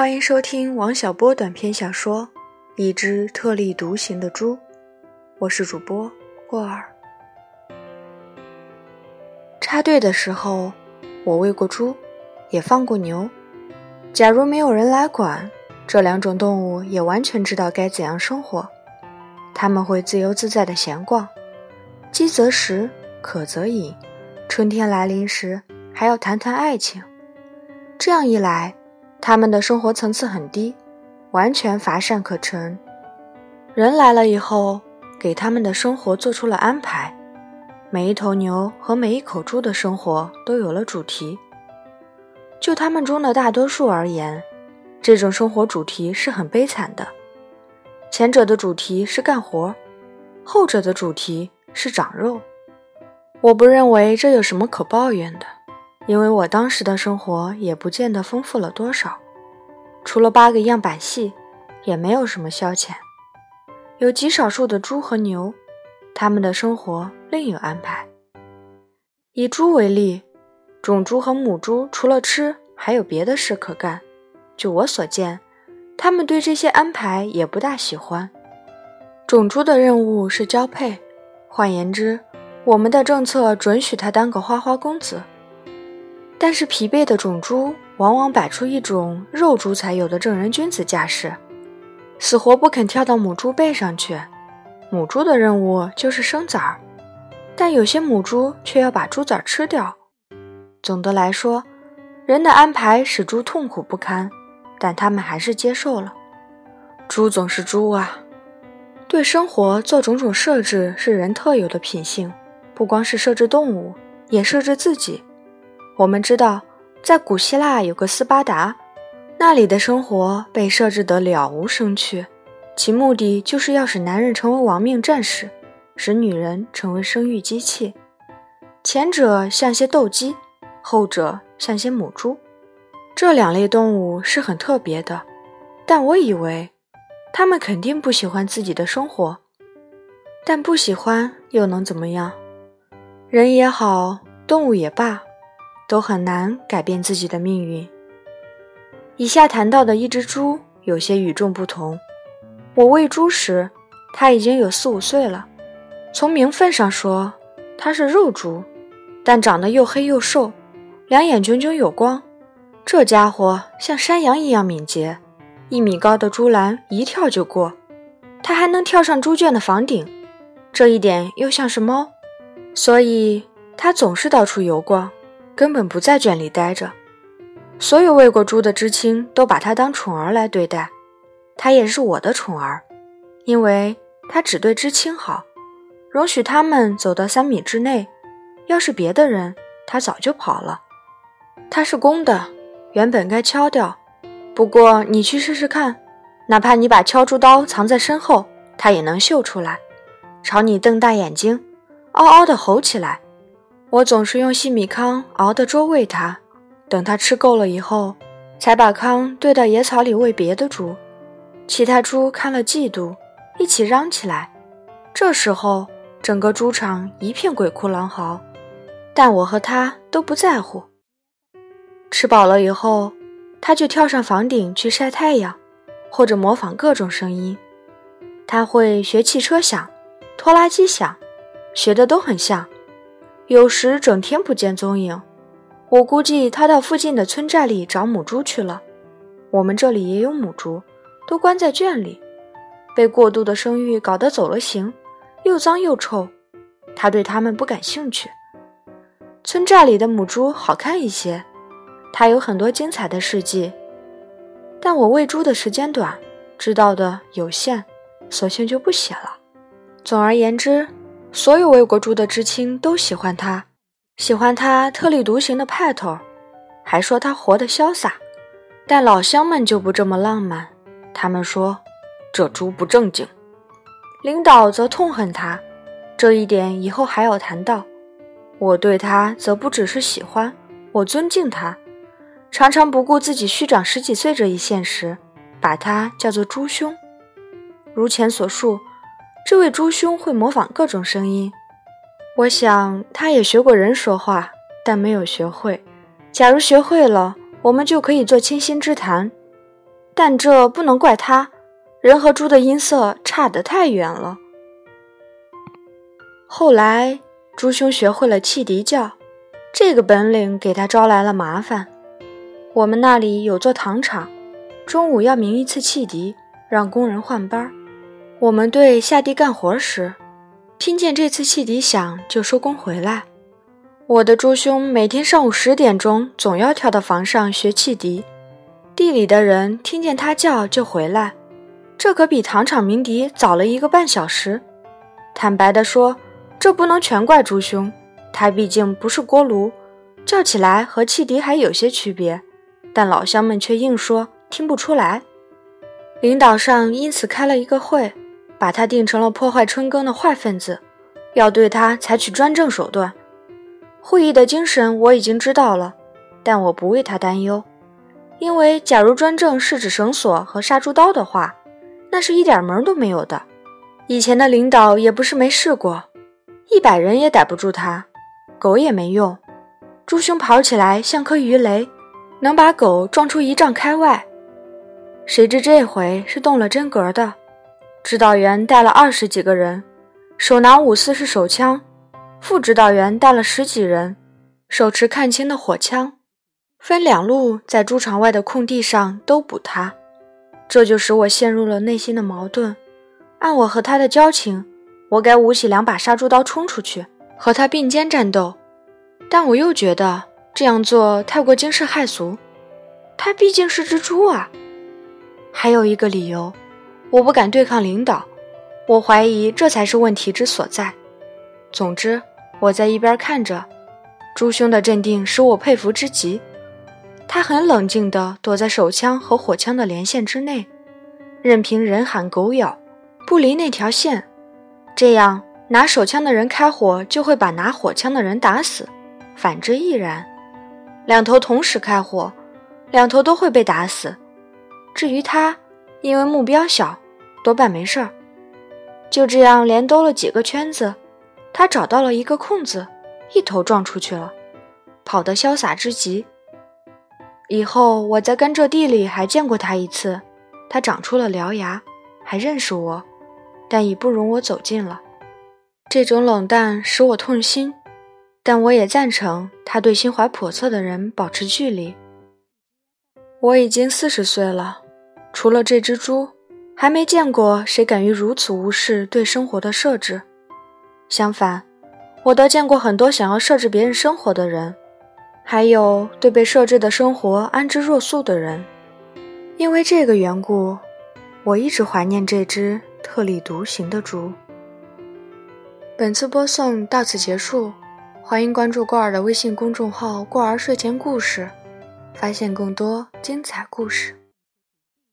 欢迎收听王小波短篇小说《一只特立独行的猪》，我是主播过儿。插队的时候，我喂过猪，也放过牛。假如没有人来管，这两种动物也完全知道该怎样生活。他们会自由自在地闲逛，饥则食，渴则饮。春天来临时，还要谈谈爱情。这样一来，他们的生活层次很低，完全乏善可陈。人来了以后，给他们的生活做出了安排。每一头牛和每一口猪的生活都有了主题。就他们中的大多数而言，这种生活主题是很悲惨的。前者的主题是干活，后者的主题是长肉。我不认为这有什么可抱怨的。因为我当时的生活也不见得丰富了多少，除了八个样板戏，也没有什么消遣。有极少数的猪和牛，他们的生活另有安排。以猪为例，种猪和母猪除了吃，还有别的事可干。就我所见，他们对这些安排也不大喜欢。种猪的任务是交配，换言之，我们的政策准许他当个花花公子。但是疲惫的种猪往往摆出一种肉猪才有的正人君子架势，死活不肯跳到母猪背上去。母猪的任务就是生崽儿，但有些母猪却要把猪崽吃掉。总的来说，人的安排使猪痛苦不堪，但他们还是接受了。猪总是猪啊，对生活做种种设置是人特有的品性，不光是设置动物，也设置自己。我们知道，在古希腊有个斯巴达，那里的生活被设置得了无生趣，其目的就是要使男人成为亡命战士，使女人成为生育机器。前者像些斗鸡，后者像些母猪。这两类动物是很特别的，但我以为，他们肯定不喜欢自己的生活。但不喜欢又能怎么样？人也好，动物也罢。都很难改变自己的命运。以下谈到的一只猪有些与众不同。我喂猪时，它已经有四五岁了。从名分上说，它是肉猪，但长得又黑又瘦，两眼炯炯有光。这家伙像山羊一样敏捷，一米高的猪栏一跳就过。它还能跳上猪圈的房顶，这一点又像是猫，所以它总是到处游逛。根本不在圈里待着，所有喂过猪的知青都把它当宠儿来对待，它也是我的宠儿，因为它只对知青好，容许他们走到三米之内。要是别的人，它早就跑了。它是公的，原本该敲掉，不过你去试试看，哪怕你把敲猪刀藏在身后，它也能嗅出来，朝你瞪大眼睛，嗷嗷地吼起来。我总是用细米糠熬的粥喂它，等它吃够了以后，才把糠兑到野草里喂别的猪。其他猪看了嫉妒，一起嚷起来。这时候，整个猪场一片鬼哭狼嚎，但我和它都不在乎。吃饱了以后，它就跳上房顶去晒太阳，或者模仿各种声音。它会学汽车响、拖拉机响，学的都很像。有时整天不见踪影，我估计他到附近的村寨里找母猪去了。我们这里也有母猪，都关在圈里，被过度的生育搞得走了形，又脏又臭。他对他们不感兴趣。村寨里的母猪好看一些，它有很多精彩的事迹，但我喂猪的时间短，知道的有限，索性就不写了。总而言之。所有魏国猪的知青都喜欢他，喜欢他特立独行的派头，还说他活得潇洒。但老乡们就不这么浪漫，他们说这猪不正经。领导则痛恨他，这一点以后还要谈到。我对他则不只是喜欢，我尊敬他，常常不顾自己虚长十几岁这一现实，把他叫做猪兄。如前所述。这位猪兄会模仿各种声音，我想他也学过人说话，但没有学会。假如学会了，我们就可以做倾心之谈。但这不能怪他，人和猪的音色差得太远了。后来，猪兄学会了汽笛叫，这个本领给他招来了麻烦。我们那里有座糖厂，中午要鸣一次汽笛，让工人换班。我们队下地干活时，听见这次汽笛响就收工回来。我的猪兄每天上午十点钟总要跳到房上学汽笛，地里的人听见他叫就回来，这可比糖厂鸣笛早了一个半小时。坦白地说。这不能全怪猪兄，他毕竟不是锅炉，叫起来和汽笛还有些区别。但老乡们却硬说听不出来。领导上因此开了一个会，把他定成了破坏春耕的坏分子，要对他采取专政手段。会议的精神我已经知道了，但我不为他担忧，因为假如专政是指绳索和杀猪刀的话，那是一点门都没有的。以前的领导也不是没试过。一百人也逮不住他，狗也没用。猪兄跑起来像颗鱼雷，能把狗撞出一丈开外。谁知这回是动了真格的，指导员带了二十几个人，手拿五四式手枪；副指导员带了十几人，手持看清的火枪，分两路在猪场外的空地上都捕他。这就使我陷入了内心的矛盾。按我和他的交情。我该舞起两把杀猪刀冲出去和他并肩战斗，但我又觉得这样做太过惊世骇俗。他毕竟是只猪啊！还有一个理由，我不敢对抗领导，我怀疑这才是问题之所在。总之，我在一边看着，朱兄的镇定使我佩服之极。他很冷静地躲在手枪和火枪的连线之内，任凭人喊狗咬，不离那条线。这样，拿手枪的人开火就会把拿火枪的人打死，反之亦然。两头同时开火，两头都会被打死。至于他，因为目标小，多半没事儿。就这样连兜了几个圈子，他找到了一个空子，一头撞出去了，跑得潇洒之极。以后我在甘蔗地里还见过他一次，他长出了獠牙，还认识我。但已不容我走近了，这种冷淡使我痛心，但我也赞成他对心怀叵测的人保持距离。我已经四十岁了，除了这只猪，还没见过谁敢于如此无视对生活的设置。相反，我倒见过很多想要设置别人生活的人，还有对被设置的生活安之若素的人。因为这个缘故，我一直怀念这只。特立独行的猪。本次播送到此结束，欢迎关注过儿的微信公众号“过儿睡前故事”，发现更多精彩故事。